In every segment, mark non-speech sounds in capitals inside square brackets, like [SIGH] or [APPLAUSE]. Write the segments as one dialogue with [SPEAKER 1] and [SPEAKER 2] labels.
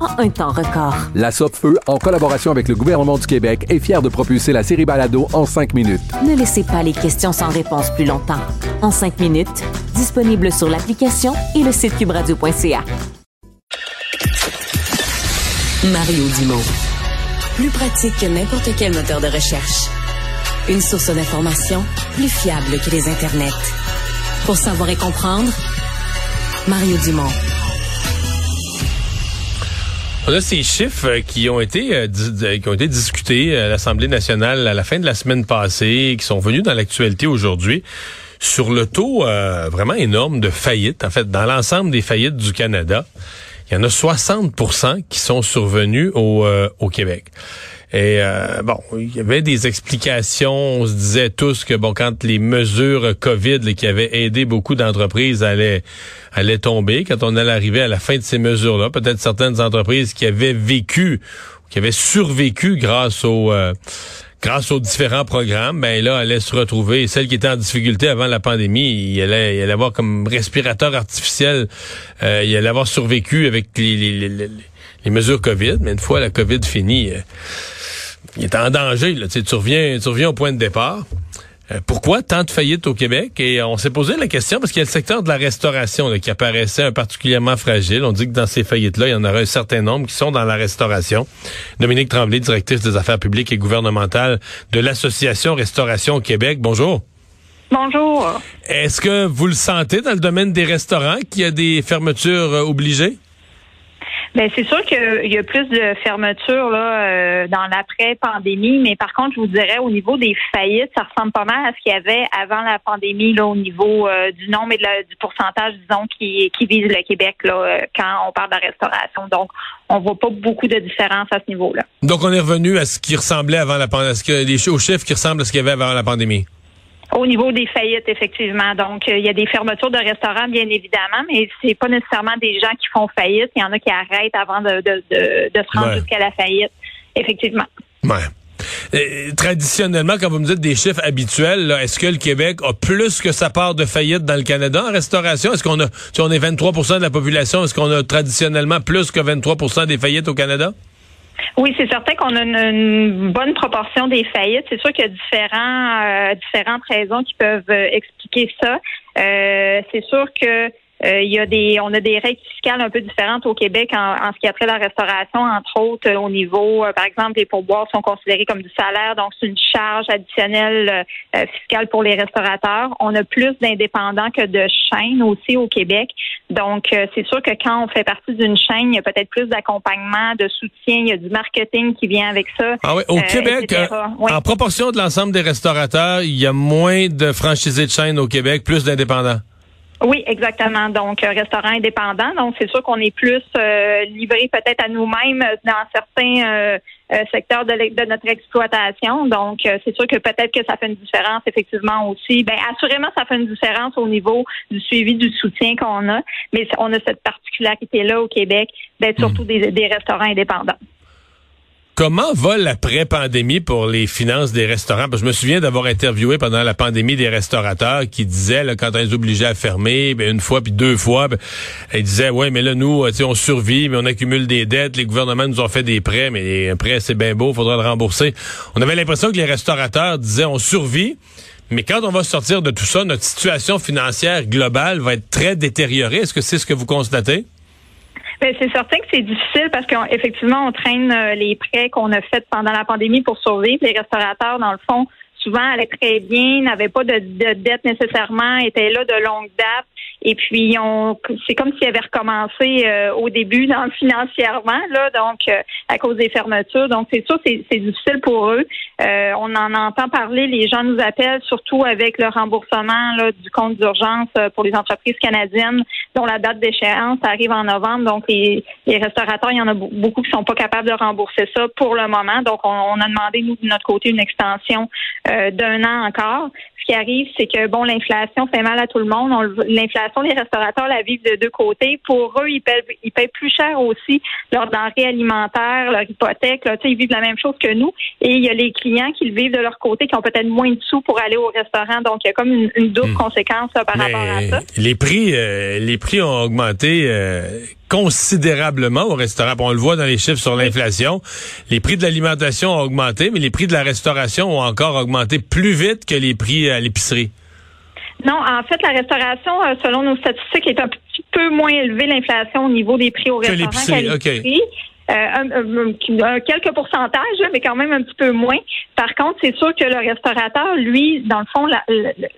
[SPEAKER 1] en un temps record.
[SPEAKER 2] La Feu, en collaboration avec le gouvernement du Québec, est fière de propulser la série Balado en cinq minutes.
[SPEAKER 1] Ne laissez pas les questions sans réponse plus longtemps. En cinq minutes, disponible sur l'application et le site cubradio.ca.
[SPEAKER 3] Mario Dumont. Plus pratique que n'importe quel moteur de recherche. Une source d'information plus fiable que les internets. Pour savoir et comprendre, Mario Dumont.
[SPEAKER 4] On a ces chiffres euh, qui ont été euh, qui ont été discutés à l'Assemblée nationale à la fin de la semaine passée, qui sont venus dans l'actualité aujourd'hui sur le taux euh, vraiment énorme de faillites. En fait, dans l'ensemble des faillites du Canada, il y en a 60% qui sont survenus au Québec. Et euh, bon, il y avait des explications. On se disait tous que bon, quand les mesures COVID qui avaient aidé beaucoup d'entreprises allaient, allaient tomber, quand on allait arriver à la fin de ces mesures-là, peut-être certaines entreprises qui avaient vécu, qui avaient survécu grâce aux euh, grâce aux différents programmes, ben là, allaient se retrouver. Celles qui étaient en difficulté avant la pandémie, il allait, il allait avoir comme respirateur artificiel, euh, il allait avoir survécu avec les, les, les, les mesures COVID. Mais une fois la COVID finie, euh, il est en danger. Là. Tu, reviens, tu reviens au point de départ. Euh, pourquoi tant de faillites au Québec? Et on s'est posé la question parce qu'il y a le secteur de la restauration qui apparaissait particulièrement fragile. On dit que dans ces faillites-là, il y en aura un certain nombre qui sont dans la restauration. Dominique Tremblay, directrice des affaires publiques et gouvernementales de l'Association Restauration au Québec. Bonjour.
[SPEAKER 5] Bonjour.
[SPEAKER 4] Est-ce que vous le sentez dans le domaine des restaurants qu'il y a des fermetures euh, obligées?
[SPEAKER 5] Ben c'est sûr qu'il y a plus de fermetures là euh, dans l'après-pandémie, mais par contre, je vous dirais au niveau des faillites, ça ressemble pas mal à ce qu'il y avait avant la pandémie là au niveau euh, du nombre et du pourcentage, disons, qui, qui vise le Québec là euh, quand on parle de restauration. Donc, on voit pas beaucoup de différence à ce niveau-là.
[SPEAKER 4] Donc, on est revenu à ce qui ressemblait avant la pandémie, aux chiffres qui ressemblent à ce qu'il y avait avant la pandémie?
[SPEAKER 5] Au niveau des faillites, effectivement. Donc, euh, il y a des fermetures de restaurants, bien évidemment, mais c'est pas nécessairement des gens qui font faillite. Il y en a qui arrêtent avant de, de, de, de se rendre jusqu'à la faillite, effectivement.
[SPEAKER 4] Ouais. traditionnellement, quand vous me dites des chiffres habituels, est-ce que le Québec a plus que sa part de faillite dans le Canada en restauration? Est-ce qu'on a, si on est 23% de la population, est-ce qu'on a traditionnellement plus que 23% des faillites au Canada?
[SPEAKER 5] Oui, c'est certain qu'on a une, bonne proportion des faillites. C'est sûr qu'il y a différents, euh, différentes raisons qui peuvent euh, expliquer ça. Euh, c'est sûr que euh, il y a des, on a des règles fiscales un peu différentes au Québec en, ce qui a trait à la restauration, entre autres au niveau, euh, par exemple, les pourboires sont considérés comme du salaire, donc c'est une charge additionnelle euh, fiscale pour les restaurateurs. On a plus d'indépendants que de chaînes aussi au Québec, donc c'est sûr que quand on fait partie d'une chaîne, il y a peut-être plus d'accompagnement, de soutien, il y a du marketing qui vient avec ça.
[SPEAKER 4] Ah oui, au Québec, en proportion de l'ensemble des restaurateurs, il y a moins de franchisés de chaînes au Québec, plus d'indépendants.
[SPEAKER 5] Oui, exactement. Donc, restaurant indépendant. Donc, c'est sûr qu'on est plus euh, livré peut-être à nous-mêmes dans certains euh, euh, secteurs de, de, notre exploitation. Donc, c'est sûr que peut-être que ça fait une différence effectivement aussi. Ben, assurément, ça fait une différence au niveau du suivi du soutien qu'on a. Mais on a cette particularité-là au Québec d'être surtout hmm. des, des restaurants indépendants.
[SPEAKER 4] Comment va l'après-pandémie pour les finances des restaurants? Je me souviens d'avoir interviewé pendant la pandémie des restaurateurs qui disaient, là, quand on les obligeait à fermer, ben, une fois puis deux fois, ben, ils disaient, ouais, mais là, nous, on survit, mais on accumule des dettes, les gouvernements nous ont fait des prêts, mais un prêt, c'est bien beau, faudra le rembourser. On avait l'impression que les restaurateurs disaient, on survit, mais quand on va sortir de tout ça, notre situation financière globale va être très détériorée. Est-ce que c'est ce que vous constatez?
[SPEAKER 5] Ben, c'est certain que c'est difficile parce qu'effectivement, on traîne euh, les prêts qu'on a faits pendant la pandémie pour survivre. Les restaurateurs, dans le fond, souvent allaient très bien, n'avaient pas de, de dette nécessairement, étaient là de longue date. Et puis, on, c'est comme s'ils avaient recommencé euh, au début, [LAUGHS] financièrement, là, donc euh, à cause des fermetures. Donc, c'est sûr, c'est, c'est difficile pour eux. Euh, on en entend parler. Les gens nous appellent, surtout avec le remboursement là, du compte d'urgence pour les entreprises canadiennes, dont la date d'échéance arrive en novembre. Donc, les, les restaurateurs, il y en a beaucoup qui sont pas capables de rembourser ça pour le moment. Donc, on, on a demandé nous de notre côté une extension d'un an encore. Ce qui arrive, c'est que bon, l'inflation fait mal à tout le monde. l'inflation les restaurateurs la vivent de deux côtés. Pour eux, ils paient, ils paient plus cher aussi leurs denrées alimentaires, leur hypothèque. Là, ils vivent la même chose que nous. Et il y a les clients qui le vivent de leur côté, qui ont peut-être moins de sous pour aller au restaurant. Donc, il y a comme une, double hmm. conséquence par rapport à ça.
[SPEAKER 4] Les prix, euh, les prix ont augmenté. Euh, considérablement au restaurant. On le voit dans les chiffres sur l'inflation. Les prix de l'alimentation ont augmenté, mais les prix de la restauration ont encore augmenté plus vite que les prix à l'épicerie.
[SPEAKER 5] Non, en fait, la restauration, euh, selon nos statistiques, est un petit peu moins élevée, l'inflation au niveau des prix au restaurant qu'à Euh, quelques pourcentages, mais quand même un petit peu moins. Par contre, c'est sûr que le restaurateur, lui, dans le fond,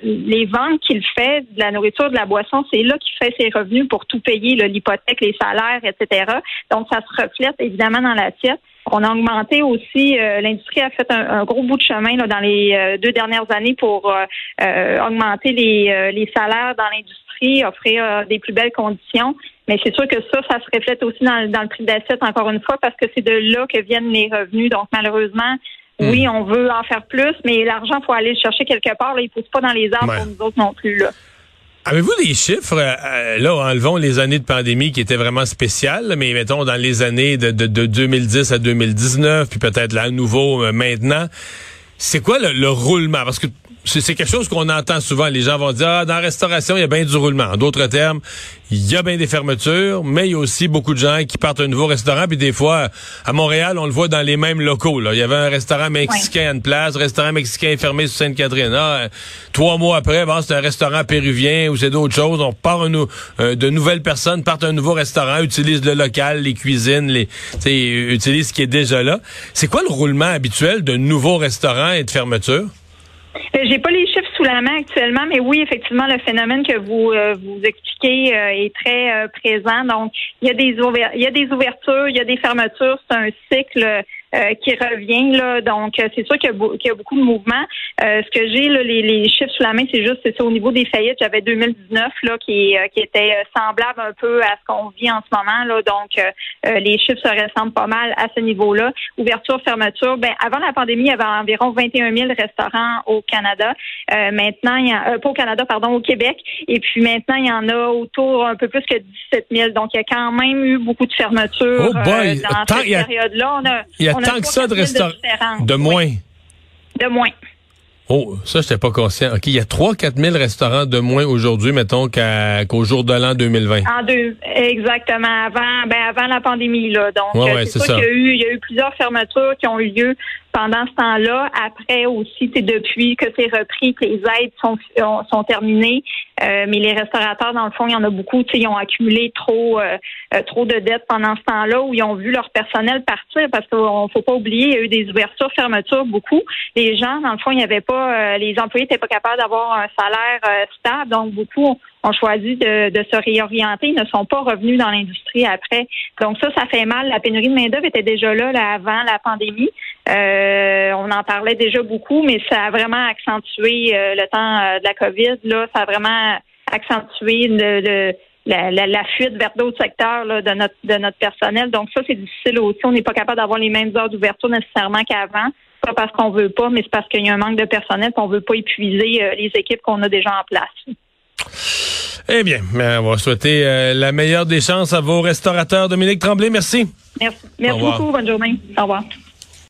[SPEAKER 5] les ventes qu'il fait de la nourriture, de la boisson, c'est là qu'il fait ses revenus pour tout payer, l'hypothèque, les salaires, etc. Donc, ça se reflète évidemment dans l'assiette. On a augmenté aussi, euh, l'industrie a fait un, gros bout de chemin là, dans les euh, deux dernières années pour euh, augmenter les, les salaires dans l'industrie, offrir des plus belles conditions. Mais c'est sûr que ça, ça se reflète aussi dans, dans le prix d'assiette, encore une fois, parce que c'est de là que viennent les revenus. Donc, malheureusement, hmm. oui, on veut en faire plus, mais l'argent, il faut aller le chercher quelque part. Là, il ne pousse pas dans les arbres pour nous autres non plus. Là.
[SPEAKER 4] Avez-vous des chiffres? Euh, là, enlevons les années de pandémie qui étaient vraiment spéciales, mais mettons dans les années de, de, de 2010 à 2019, puis peut-être là à nouveau euh, maintenant. C'est quoi le, le, roulement? Parce que c'est quelque chose qu'on entend souvent. Les gens vont dire, ah, dans la restauration, il y a bien du roulement. En d'autres termes, il y a bien des fermetures, mais il y a aussi beaucoup de gens qui partent à un nouveau restaurant. Puis des fois, à Montréal, on le voit dans les mêmes locaux. Là. Il y avait un restaurant mexicain à une place, restaurant mexicain fermé sur Sainte-Catherine. Ah, trois mois après, bon, c'est un restaurant péruvien ou c'est d'autres choses. On part un, euh, de nouvelles personnes, partent à un nouveau restaurant, utilisent le local, les cuisines, les, utilisent ce qui est déjà là. C'est quoi le roulement habituel de nouveaux restaurants et de fermetures?
[SPEAKER 5] Euh, j'ai pas les chiffres sous la main actuellement, mais oui, effectivement, le phénomène que vous euh, vous expliquez euh, est très présent. Donc, il y a des il y a des ouvertures, il y a des fermetures. C'est un cycle euh, qui revient. Là. Donc, euh, c'est sûr qu'il y, a beaucoup de mouvements. Euh, ce que j'ai, les, les, chiffres sous la main, c'est juste c'est ça au niveau des faillites. J'avais 2019 là, qui, qui était semblable un peu à ce qu'on vit en ce moment. Là. Donc, les chiffres se ressemblent pas mal à ce niveau-là. Ouverture, fermeture. Ben, avant la pandémie, il y avait environ 21 000 restaurants au Canada. maintenant, il y a, pas au Canada, pardon, au Québec. Et puis maintenant, il y en a autour un peu plus que 17 000. Donc, il y a quand même eu beaucoup de fermetures
[SPEAKER 4] oh
[SPEAKER 5] dans cette période-là. On
[SPEAKER 4] a, tant que ça de restaurants. De, moins.
[SPEAKER 5] De moins.
[SPEAKER 4] Oh, ça, j'étais pas conscient. OK, il y a 3-4 000 restaurants de moins aujourd'hui, mettons, qu'au jour de l'an 2020.
[SPEAKER 5] En deux, exactement. Avant, ben, avant la pandémie, là. Donc,
[SPEAKER 4] euh, c'est ça.
[SPEAKER 5] Qu'il y a eu, il y a eu plusieurs fermetures qui ont eu lieu pendant ce temps-là. Après aussi, c'est depuis que c'est repris que les aides sont, sont terminées. Euh, mais les restaurateurs, dans le fond, il y en a beaucoup, ils ont accumulé trop euh, euh, trop de dettes pendant ce temps-là où ils ont vu leur personnel partir parce qu'on faut pas oublier, il y a eu des ouvertures, fermetures, beaucoup. Les gens, dans le fond, il y avait pas les employés n'étaient pas capables d'avoir un salaire stable, donc beaucoup ont choisi de, se réorienter, ils ne sont pas revenus dans l'industrie après. Donc ça, ça fait mal. La pénurie de main-d'œuvre était déjà là, là avant la pandémie. Euh, on en parlait déjà beaucoup, mais ça a vraiment accentué euh, le temps euh, de la COVID. Là, ça a vraiment accentué la, fuite vers d'autres secteurs de notre de notre personnel. Donc ça, c'est difficile aussi. On n'est pas capable d'avoir les mêmes heures d'ouverture nécessairement qu'avant. Pas parce qu'on veut pas, mais c'est parce qu'il y a un manque de personnel qu'on veut pas épuiser les équipes qu'on a déjà en place.
[SPEAKER 4] Eh bien, on va souhaiter la meilleure des chances à vos restaurateurs. Dominique Tremblay, merci.
[SPEAKER 5] Merci, merci beaucoup. Bonne journée. Au revoir.